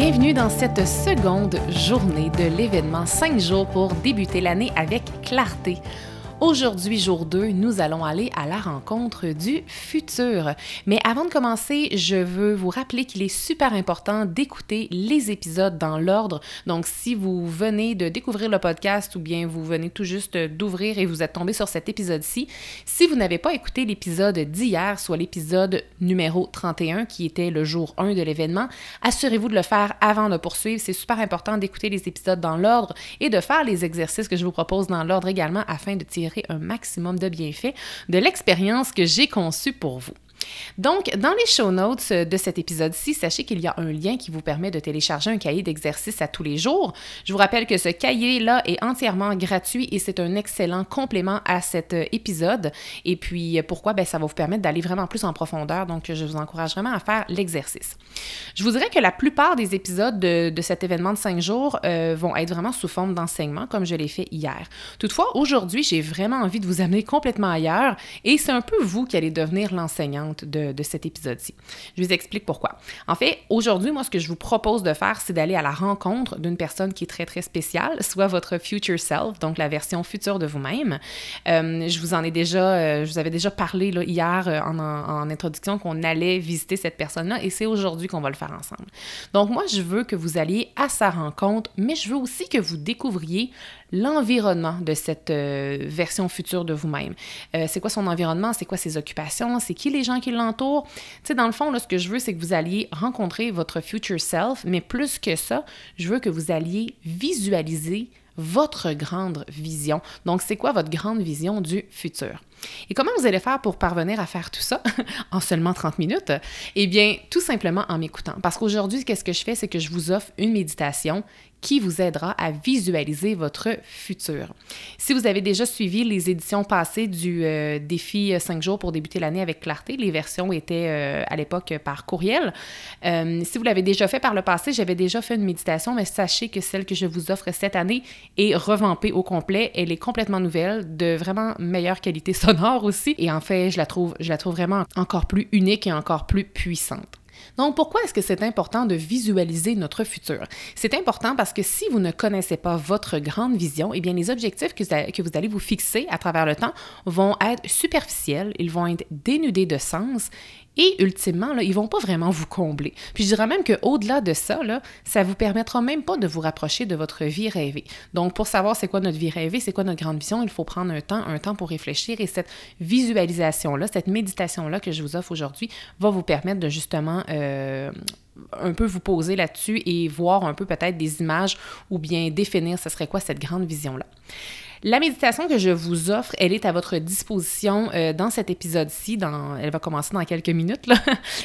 Bienvenue dans cette seconde journée de l'événement 5 jours pour débuter l'année avec clarté. Aujourd'hui, jour 2, nous allons aller à la rencontre du futur. Mais avant de commencer, je veux vous rappeler qu'il est super important d'écouter les épisodes dans l'ordre. Donc, si vous venez de découvrir le podcast ou bien vous venez tout juste d'ouvrir et vous êtes tombé sur cet épisode-ci, si vous n'avez pas écouté l'épisode d'hier, soit l'épisode numéro 31 qui était le jour 1 de l'événement, assurez-vous de le faire avant de poursuivre. C'est super important d'écouter les épisodes dans l'ordre et de faire les exercices que je vous propose dans l'ordre également afin de tirer un maximum de bienfaits de l'expérience que j'ai conçue pour vous. Donc, dans les show notes de cet épisode-ci, sachez qu'il y a un lien qui vous permet de télécharger un cahier d'exercice à tous les jours. Je vous rappelle que ce cahier-là est entièrement gratuit et c'est un excellent complément à cet euh, épisode. Et puis, pourquoi? Ben, ça va vous permettre d'aller vraiment plus en profondeur. Donc, je vous encourage vraiment à faire l'exercice. Je vous dirais que la plupart des épisodes de, cet événement de cinq jours euh, vont être vraiment sous forme d'enseignement, comme je l'ai fait hier. Toutefois, aujourd'hui, j'ai vraiment envie de vous amener complètement ailleurs et c'est un peu vous qui allez devenir de, cet épisode-ci. Je vous explique pourquoi. En fait, aujourd'hui, moi, ce que je vous propose de faire, c'est d'aller à la rencontre d'une personne qui est très, très spéciale, soit votre future self, donc la version future de vous-même. Euh, je vous en ai déjà, euh, je vous avais déjà parlé hier euh, en, en, introduction qu'on allait visiter cette personne-là et c'est aujourd'hui qu'on va le faire ensemble. Donc, moi, je veux que vous alliez à sa rencontre, mais je veux aussi que vous découvriez l'environnement de cette version future de vous-même. C'est quoi son environnement? C'est quoi ses occupations? C'est qui les gens qui l'entourent? Dans le fond, ce que je veux, c'est que vous alliez rencontrer votre future self, mais plus que ça, je veux que vous alliez visualiser votre grande vision. Donc, c'est quoi votre grande vision du futur? Et comment vous allez faire pour parvenir à faire tout ça en seulement 30 minutes? Eh bien, tout simplement en m'écoutant. Parce qu'aujourd'hui, qu'est-ce que je fais? C'est que je vous offre une méditation qui vous aidera à visualiser votre futur. Si vous avez déjà suivi les éditions passées du euh, défi 5 euh, jours pour débuter l'année avec clarté, les versions étaient euh, à l'époque par courriel. si vous l'avez déjà fait par le passé, j'avais déjà fait une méditation, mais sachez que celle que je vous offre cette année est revampée au complet. Elle est complètement nouvelle, de vraiment meilleure qualité aussi. Et en fait, je la trouve, je la trouve vraiment encore plus unique et encore plus puissante. Donc, pourquoi est-ce que c'est important de visualiser notre futur? C'est important parce que si vous ne connaissez pas votre grande vision, eh bien, les objectifs que vous allez vous fixer à travers le temps vont être superficiels, ils vont être dénudés de sens et ultimement, là, ils vont pas vraiment vous combler. Puis je dirais même qu'au-delà de ça, là, ça vous permettra même pas de vous rapprocher de votre vie rêvée. Donc, pour savoir c'est quoi notre vie rêvée, c'est quoi notre grande vision, il faut prendre un temps, un temps pour réfléchir. Et cette visualisation-là, cette méditation-là que je vous offre aujourd'hui va vous permettre de justement euh, un peu vous poser là-dessus et voir un peu peut-être des images ou bien définir ce serait quoi cette grande vision-là. La méditation que je vous offre, elle est à votre disposition euh, dans cet épisode-ci. Dans, elle va commencer dans quelques minutes.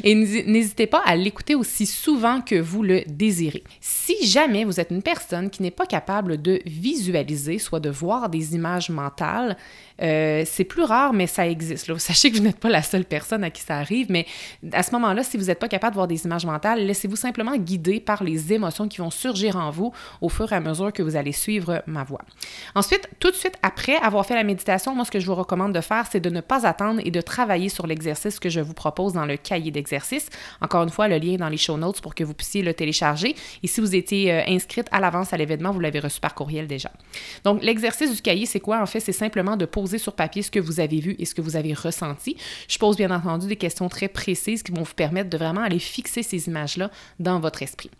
Et n'hésitez pas à l'écouter aussi souvent que vous le désirez. Si jamais vous êtes une personne qui n'est pas capable de visualiser, soit de voir des images mentales, euh, c'est plus rare, mais ça existe. Sachez que vous n'êtes pas la seule personne à qui ça arrive, mais à ce moment-là, si vous n'êtes pas capable de voir des images mentales, laissez-vous simplement guider par les émotions qui vont surgir en vous au fur et à mesure que vous allez suivre ma voix. Ensuite, tout de suite après avoir fait la méditation, moi, ce que je vous recommande de faire, c'est de ne pas attendre et de travailler sur l'exercice que je vous propose dans le cahier d'exercice. Encore une fois, le lien est dans les show notes pour que vous puissiez le télécharger. Et si vous étiez euh, inscrite à l'avance à l'événement, vous l'avez reçu par courriel déjà. Donc, l'exercice du cahier, c'est quoi? En fait, c'est simplement de poser sur papier ce que vous avez vu et ce que vous avez ressenti. Je pose bien entendu des questions très précises qui vont vous permettre de vraiment aller fixer ces images-là dans votre esprit.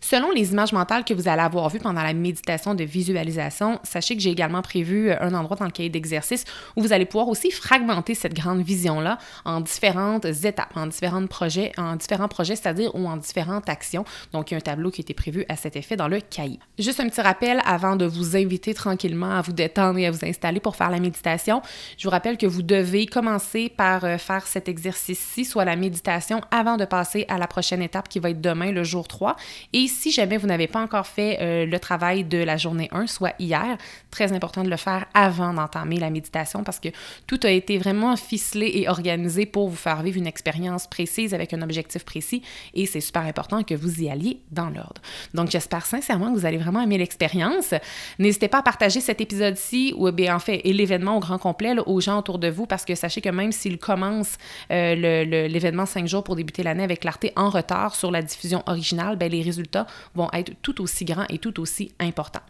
Selon les images mentales que vous allez avoir vues pendant la méditation de visualisation, sachez que j'ai également prévu un endroit dans le cahier d'exercice où vous allez pouvoir aussi fragmenter cette grande vision-là en différentes étapes, en différents projets, en différents projets, c'est-à-dire ou en différentes actions. Donc, il y a un tableau qui a été prévu à cet effet dans le cahier. Juste un petit rappel avant de vous inviter tranquillement à vous détendre et à vous installer pour faire la méditation. Je vous rappelle que vous devez commencer par euh, faire cet exercice-ci, soit la méditation, avant de passer à la prochaine étape qui va être demain, le jour 3. Et si jamais vous n'avez pas encore fait euh, le travail de la journée 1, soit hier, très important de le faire avant d'entamer la méditation parce que tout a été vraiment ficelé et organisé pour vous faire vivre une expérience précise avec un objectif précis et c'est super important que vous y alliez dans l'ordre. Donc j'espère sincèrement que vous allez vraiment aimer l'expérience. N'hésitez pas à partager cet épisode-ci ou bien en fait et l'événement au grand complet aux gens autour de vous parce que sachez que même s'il commence euh, l'événement 5 jours pour débuter l'année avec clarté en retard sur la diffusion originale, ben, les résultats vont être tout aussi grands et tout aussi importants.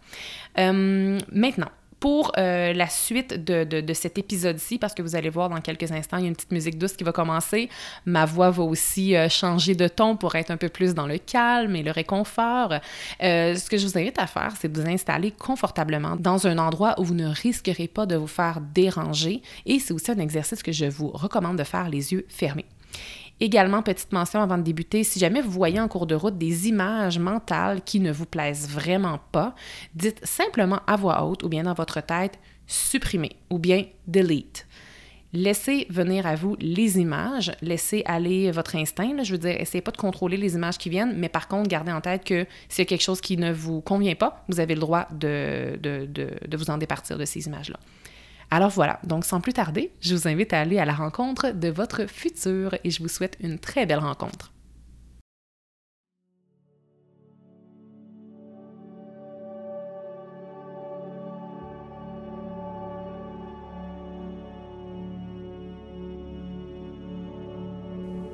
Euh, maintenant, pour euh, la suite de, cet épisode-ci, parce que vous allez voir dans quelques instants, il y a une petite musique douce qui va commencer. Ma voix va aussi euh, changer de ton pour être un peu plus dans le calme et le réconfort. Ce que je vous invite à faire, c'est de vous installer confortablement dans un endroit où vous ne risquerez pas de vous faire déranger. Et c'est aussi un exercice que je vous recommande de faire les yeux fermés. Également, petite mention avant de débuter, si jamais vous voyez en cours de route des images mentales qui ne vous plaisent vraiment pas, dites simplement à voix haute ou bien dans votre tête supprimer ou bien delete. Laissez venir à vous les images, laissez aller votre instinct. je veux dire, essayez pas de contrôler les images qui viennent, mais par contre, gardez en tête que s'il y a quelque chose qui ne vous convient pas, vous avez le droit de, de, de vous en départir de ces images-là. Alors voilà, donc sans plus tarder, je vous invite à aller à la rencontre de votre futur et je vous souhaite une très belle rencontre.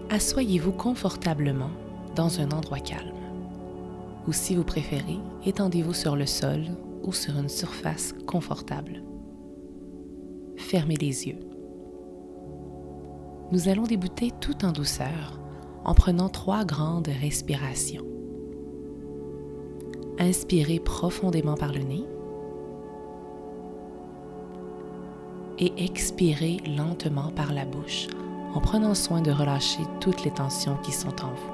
Assoyez-vous confortablement dans un endroit calme. Ou si vous préférez, étendez-vous sur le sol ou sur une surface confortable fermez les yeux. Nous allons débuter tout en douceur en prenant trois grandes respirations. Inspirez profondément par le nez et expirez lentement par la bouche en prenant soin de relâcher toutes les tensions qui sont en vous.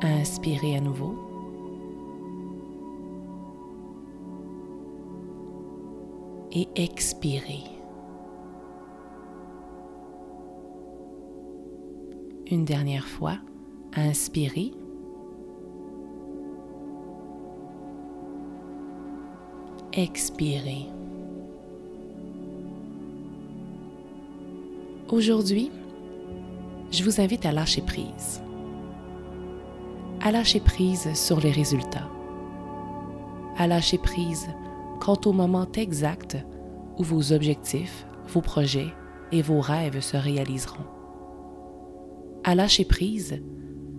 Inspirez à nouveau et expirez. Une dernière fois, inspirez. Expirez. Aujourd'hui, je vous invite à lâcher prise. À lâcher prise sur les résultats. À lâcher prise quant au moment exact où vos objectifs, vos projets et vos rêves se réaliseront. À lâcher prise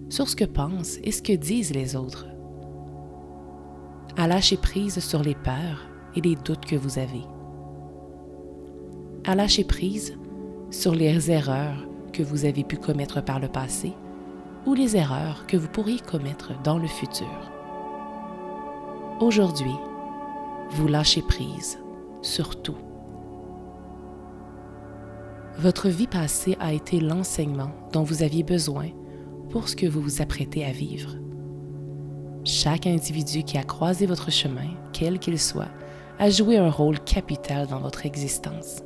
sur ce que pensent et ce que disent les autres. À lâcher prise sur les peurs et les doutes que vous avez. À lâcher prise sur les erreurs que vous avez pu commettre par le passé ou les erreurs que vous pourriez commettre dans le futur. Aujourd'hui, vous lâchez prise sur tout. Votre vie passée a été l'enseignement dont vous aviez besoin pour ce que vous vous apprêtez à vivre. Chaque individu qui a croisé votre chemin, quel qu'il soit, a joué un rôle capital dans votre existence.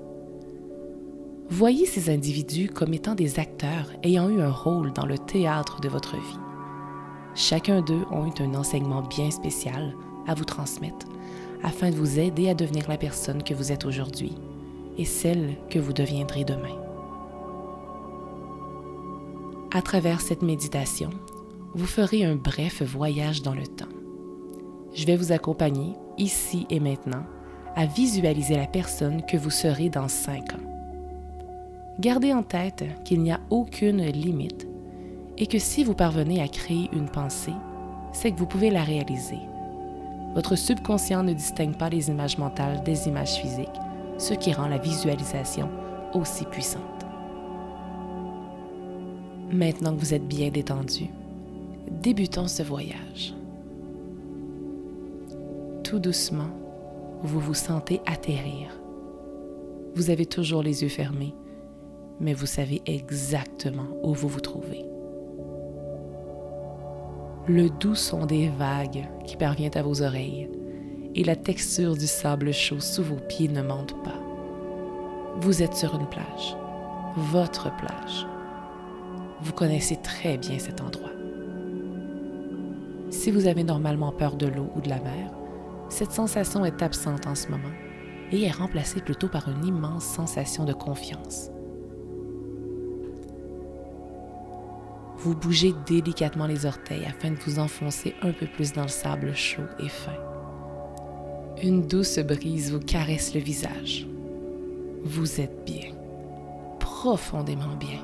Voyez ces individus comme étant des acteurs ayant eu un rôle dans le théâtre de votre vie. Chacun d'eux ont eu un enseignement bien spécial à vous transmettre afin de vous aider à devenir la personne que vous êtes aujourd'hui et celle que vous deviendrez demain. À travers cette méditation, vous ferez un bref voyage dans le temps. Je vais vous accompagner, ici et maintenant, à visualiser la personne que vous serez dans cinq ans. Gardez en tête qu'il n'y a aucune limite et que si vous parvenez à créer une pensée, c'est que vous pouvez la réaliser votre subconscient ne distingue pas les images mentales des images physiques, ce qui rend la visualisation aussi puissante. Maintenant que vous êtes bien détendu, débutons ce voyage. Tout doucement, vous vous sentez atterrir. Vous avez toujours les yeux fermés, mais vous savez exactement où vous vous trouvez. Le doux son des vagues qui parvient à vos oreilles et la texture du sable chaud sous vos pieds ne mentent pas. Vous êtes sur une plage, votre plage. Vous connaissez très bien cet endroit. Si vous avez normalement peur de l'eau ou de la mer, cette sensation est absente en ce moment et est remplacée plutôt par une immense sensation de confiance. Vous bougez délicatement les orteils afin de vous enfoncer un peu plus dans le sable chaud et fin. Une douce brise vous caresse le visage. Vous êtes bien, profondément bien.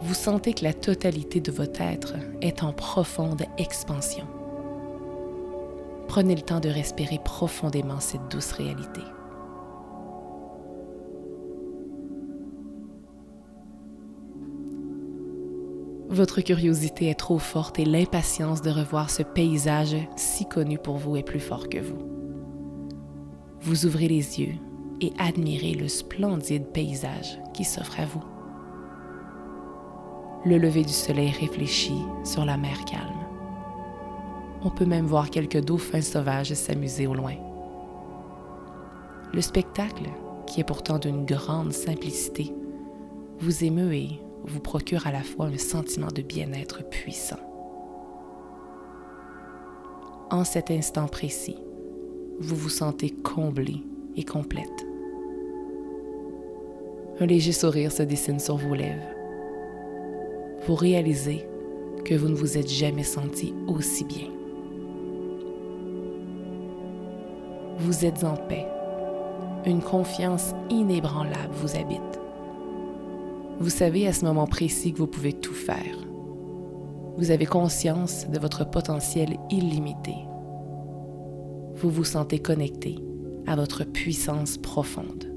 Vous sentez que la totalité de votre être est en profonde expansion. Prenez le temps de respirer profondément cette douce réalité. Votre curiosité est trop forte et l'impatience de revoir ce paysage si connu pour vous est plus fort que vous. Vous ouvrez les yeux et admirez le splendide paysage qui s'offre à vous. Le lever du soleil réfléchit sur la mer calme. On peut même voir quelques dauphins sauvages s'amuser au loin. Le spectacle, qui est pourtant d'une grande simplicité, vous émeut et vous procure à la fois un sentiment de bien-être puissant. En cet instant précis, vous vous sentez comblé et complète. Un léger sourire se dessine sur vos lèvres. Vous réalisez que vous ne vous êtes jamais senti aussi bien. Vous êtes en paix. Une confiance inébranlable vous habite. Vous savez à ce moment précis que vous pouvez tout faire. Vous avez conscience de votre potentiel illimité. Vous vous sentez connecté à votre puissance profonde.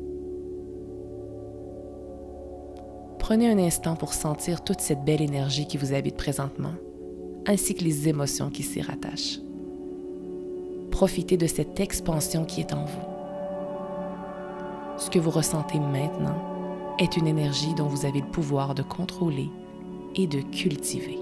Prenez un instant pour sentir toute cette belle énergie qui vous habite présentement, ainsi que les émotions qui s'y rattachent profitez de cette expansion qui est en vous. Ce que vous ressentez maintenant est une énergie dont vous avez le pouvoir de contrôler et de cultiver.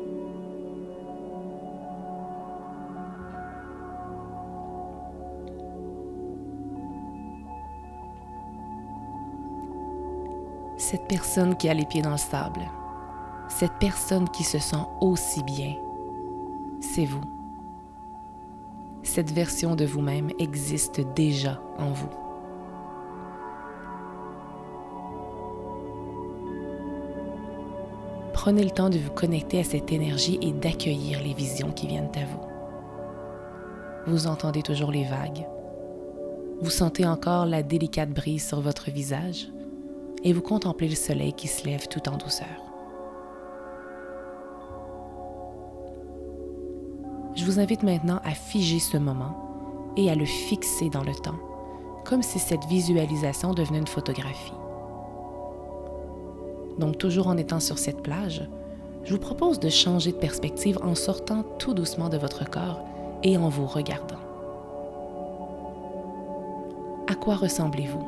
Cette personne qui a les pieds dans le sable, cette personne qui se sent aussi bien, c'est vous cette version de vous-même existe déjà en vous. Prenez le temps de vous connecter à cette énergie et d'accueillir les visions qui viennent à vous. Vous entendez toujours les vagues. Vous sentez encore la délicate brise sur votre visage et vous contemplez le soleil qui se lève tout en douceur. Je vous invite maintenant à figer ce moment et à le fixer dans le temps, comme si cette visualisation devenait une photographie. Donc toujours en étant sur cette plage, je vous propose de changer de perspective en sortant tout doucement de votre corps et en vous regardant. À quoi ressemblez-vous?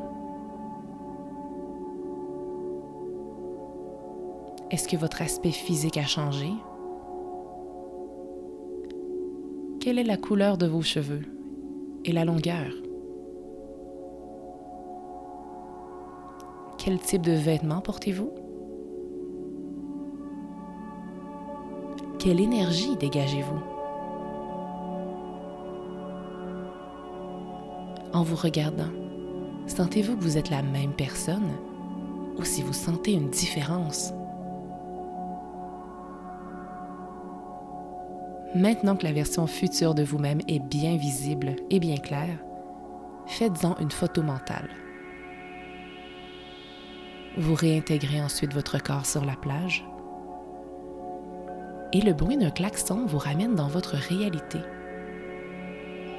Est-ce que votre aspect physique a changé? Quelle est la couleur de vos cheveux et la longueur? Quel type de vêtements portez-vous? Quelle énergie dégagez-vous? En vous regardant, sentez-vous que vous êtes la même personne ou si vous sentez une différence? Maintenant que la version future de vous-même est bien visible et bien claire, faites-en une photo mentale. Vous réintégrez ensuite votre corps sur la plage et le bruit d'un klaxon vous ramène dans votre réalité.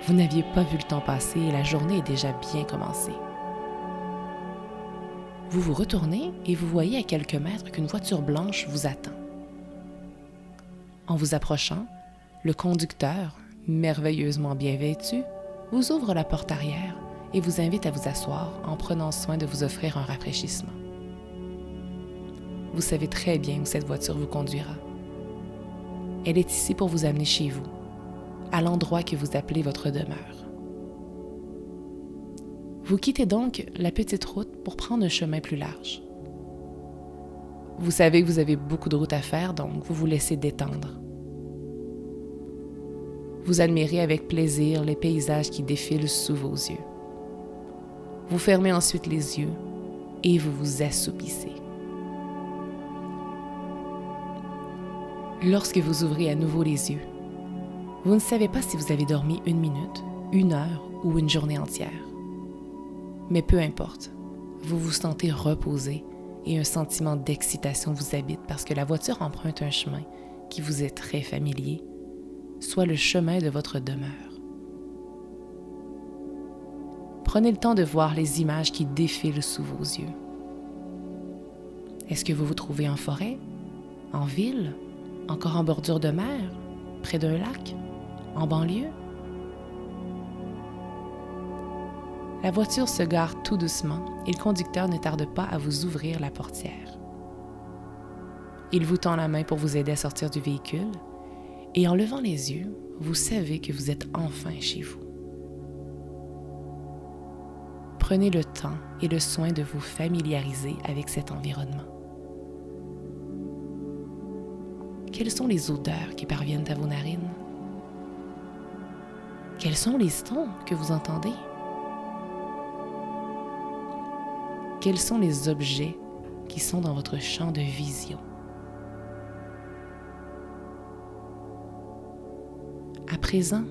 Vous n'aviez pas vu le temps passer et la journée est déjà bien commencée. Vous vous retournez et vous voyez à quelques mètres qu'une voiture blanche vous attend. En vous approchant, le conducteur, merveilleusement bien vêtu, vous ouvre la porte arrière et vous invite à vous asseoir en prenant soin de vous offrir un rafraîchissement. Vous savez très bien où cette voiture vous conduira. Elle est ici pour vous amener chez vous, à l'endroit que vous appelez votre demeure. Vous quittez donc la petite route pour prendre un chemin plus large. Vous savez que vous avez beaucoup de route à faire, donc vous vous laissez détendre. Vous admirez avec plaisir les paysages qui défilent sous vos yeux. Vous fermez ensuite les yeux et vous vous assoupissez. Lorsque vous ouvrez à nouveau les yeux, vous ne savez pas si vous avez dormi une minute, une heure ou une journée entière. Mais peu importe, vous vous sentez reposé et un sentiment d'excitation vous habite parce que la voiture emprunte un chemin qui vous est très familier, soit le chemin de votre demeure. Prenez le temps de voir les images qui défilent sous vos yeux. Est-ce que vous vous trouvez en forêt, en ville, encore en bordure de mer, près d'un lac, en banlieue? La voiture se gare tout doucement et le conducteur ne tarde pas à vous ouvrir la portière. Il vous tend la main pour vous aider à sortir du véhicule et en levant les yeux, vous savez que vous êtes enfin chez vous. Prenez le temps et le soin de vous familiariser avec cet environnement. Quelles sont les odeurs qui parviennent à vos narines? Quels sont les sons que vous entendez? Quels sont les objets qui sont dans votre champ de vision? À présent,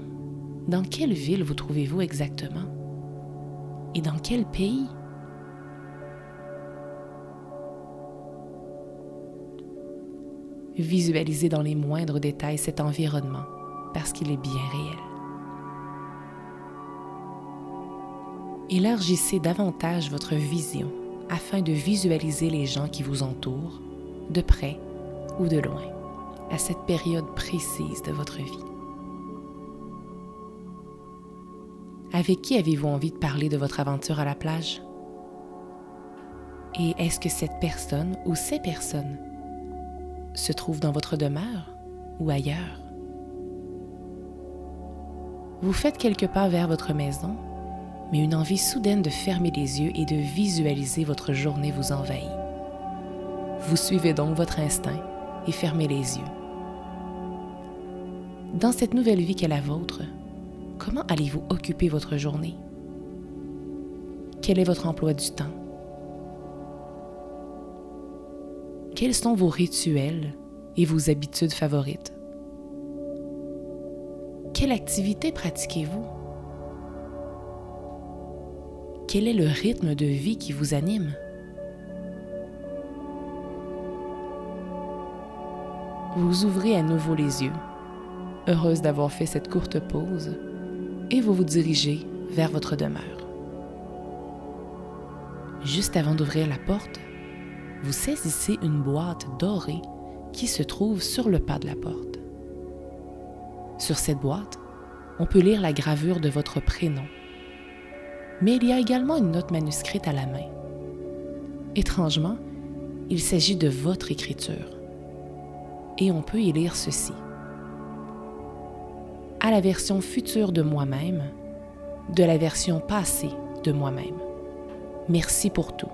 dans quelle ville vous trouvez-vous exactement? Et dans quel pays? Visualisez dans les moindres détails cet environnement parce qu'il est bien réel. Élargissez davantage votre vision afin de visualiser les gens qui vous entourent, de près ou de loin, à cette période précise de votre vie. Avec qui avez-vous envie de parler de votre aventure à la plage? Et est-ce que cette personne ou ces personnes se trouvent dans votre demeure ou ailleurs? Vous faites quelques pas vers votre maison mais une envie soudaine de fermer les yeux et de visualiser votre journée vous envahit. Vous suivez donc votre instinct et fermez les yeux. Dans cette nouvelle vie qu'est la vôtre, comment allez-vous occuper votre journée? Quel est votre emploi du temps? Quels sont vos rituels et vos habitudes favorites? Quelle activité pratiquez-vous? Quel est le rythme de vie qui vous anime? Vous ouvrez à nouveau les yeux, heureuse d'avoir fait cette courte pause, et vous vous dirigez vers votre demeure. Juste avant d'ouvrir la porte, vous saisissez une boîte dorée qui se trouve sur le pas de la porte. Sur cette boîte, on peut lire la gravure de votre prénom mais il y a également une note manuscrite à la main. Étrangement, il s'agit de votre écriture. Et on peut y lire ceci. À la version future de moi-même, de la version passée de moi-même. Merci pour tout.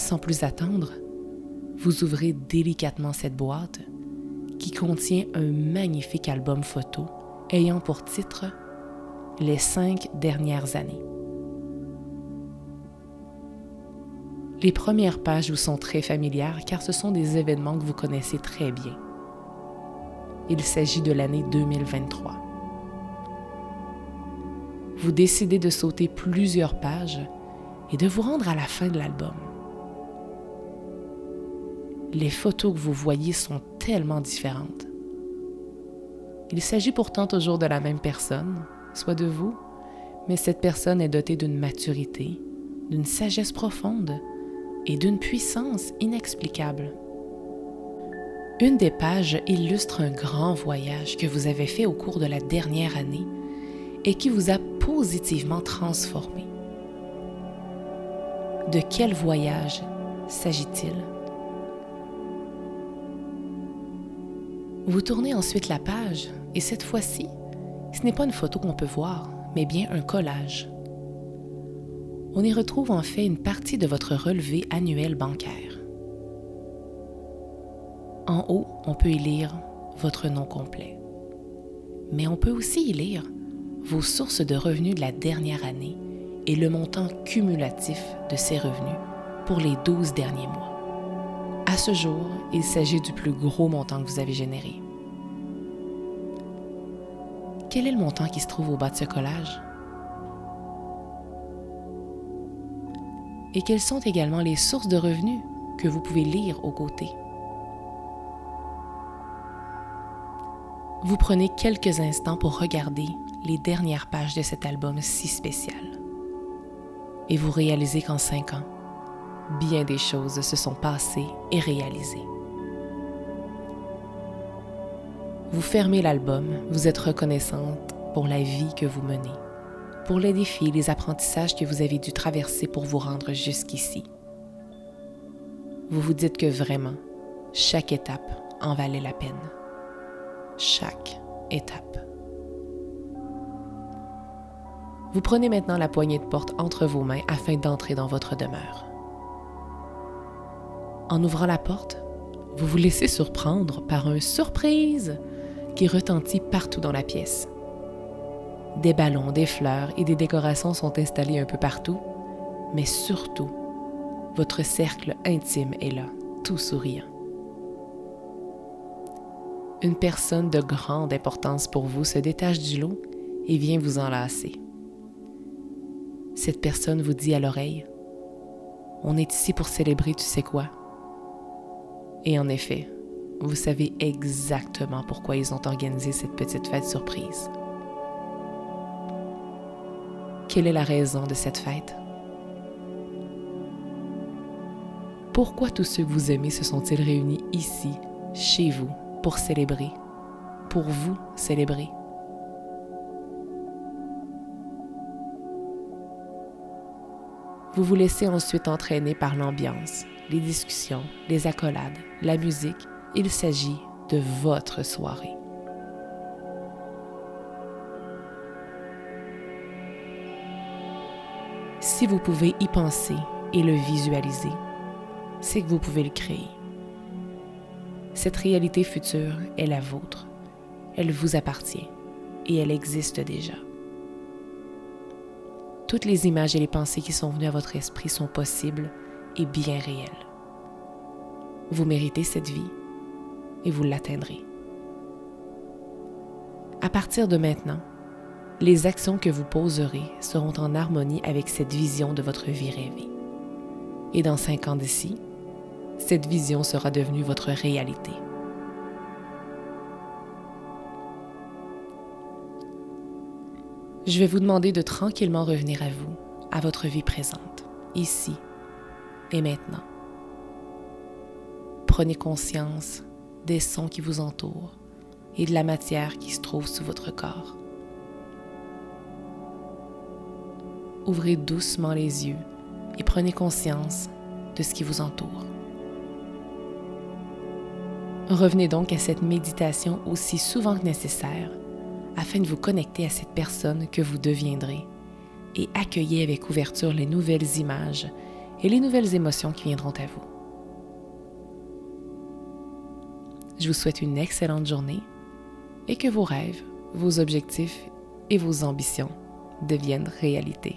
Sans plus attendre, vous ouvrez délicatement cette boîte qui contient un magnifique album photo ayant pour titre les cinq dernières années. Les premières pages vous sont très familières car ce sont des événements que vous connaissez très bien. Il s'agit de l'année 2023. Vous décidez de sauter plusieurs pages et de vous rendre à la fin de l'album. Les photos que vous voyez sont tellement différentes. Il s'agit pourtant toujours de la même personne, soit de vous, mais cette personne est dotée d'une maturité, d'une sagesse profonde et d'une puissance inexplicable. Une des pages illustre un grand voyage que vous avez fait au cours de la dernière année et qui vous a positivement transformé. De quel voyage s'agit-il? Vous tournez ensuite la page et cette fois-ci, ce n'est pas une photo qu'on peut voir, mais bien un collage. On y retrouve en fait une partie de votre relevé annuel bancaire. En haut, on peut y lire votre nom complet. Mais on peut aussi y lire vos sources de revenus de la dernière année et le montant cumulatif de ces revenus pour les 12 derniers mois. À ce jour, il s'agit du plus gros montant que vous avez généré. Quel est le montant qui se trouve au bas de ce collage? Et quelles sont également les sources de revenus que vous pouvez lire aux côtés? Vous prenez quelques instants pour regarder les dernières pages de cet album si spécial. Et vous réalisez qu'en cinq ans, bien des choses se sont passées et réalisées. Vous fermez l'album, vous êtes reconnaissante pour la vie que vous menez, pour les défis, les apprentissages que vous avez dû traverser pour vous rendre jusqu'ici. Vous vous dites que vraiment, chaque étape en valait la peine. Chaque étape. Vous prenez maintenant la poignée de porte entre vos mains afin d'entrer dans votre demeure. En ouvrant la porte, vous vous laissez surprendre par un surprise qui retentit partout dans la pièce. Des ballons, des fleurs et des décorations sont installés un peu partout, mais surtout, votre cercle intime est là, tout souriant. Une personne de grande importance pour vous se détache du lot et vient vous enlacer. Cette personne vous dit à l'oreille, On est ici pour célébrer tu sais quoi. Et en effet, vous savez exactement pourquoi ils ont organisé cette petite fête surprise. Quelle est la raison de cette fête? Pourquoi tous ceux que vous aimez se sont-ils réunis ici, chez vous, pour célébrer, pour vous célébrer? Vous vous laissez ensuite entraîner par l'ambiance, les discussions, les accolades, la musique il s'agit de votre soirée. Si vous pouvez y penser et le visualiser, c'est que vous pouvez le créer. Cette réalité future est la vôtre. Elle vous appartient et elle existe déjà. Toutes les images et les pensées qui sont venues à votre esprit sont possibles et bien réelles. Vous méritez cette vie et vous l'atteindrez. À partir de maintenant, les actions que vous poserez seront en harmonie avec cette vision de votre vie rêvée. Et dans cinq ans d'ici, cette vision sera devenue votre réalité. Je vais vous demander de tranquillement revenir à vous, à votre vie présente, ici et maintenant. Prenez conscience des sons qui vous entourent et de la matière qui se trouve sous votre corps. Ouvrez doucement les yeux et prenez conscience de ce qui vous entoure. Revenez donc à cette méditation aussi souvent que nécessaire afin de vous connecter à cette personne que vous deviendrez et accueillez avec ouverture les nouvelles images et les nouvelles émotions qui viendront à vous. Je vous souhaite une excellente journée et que vos rêves, vos objectifs et vos ambitions deviennent réalité.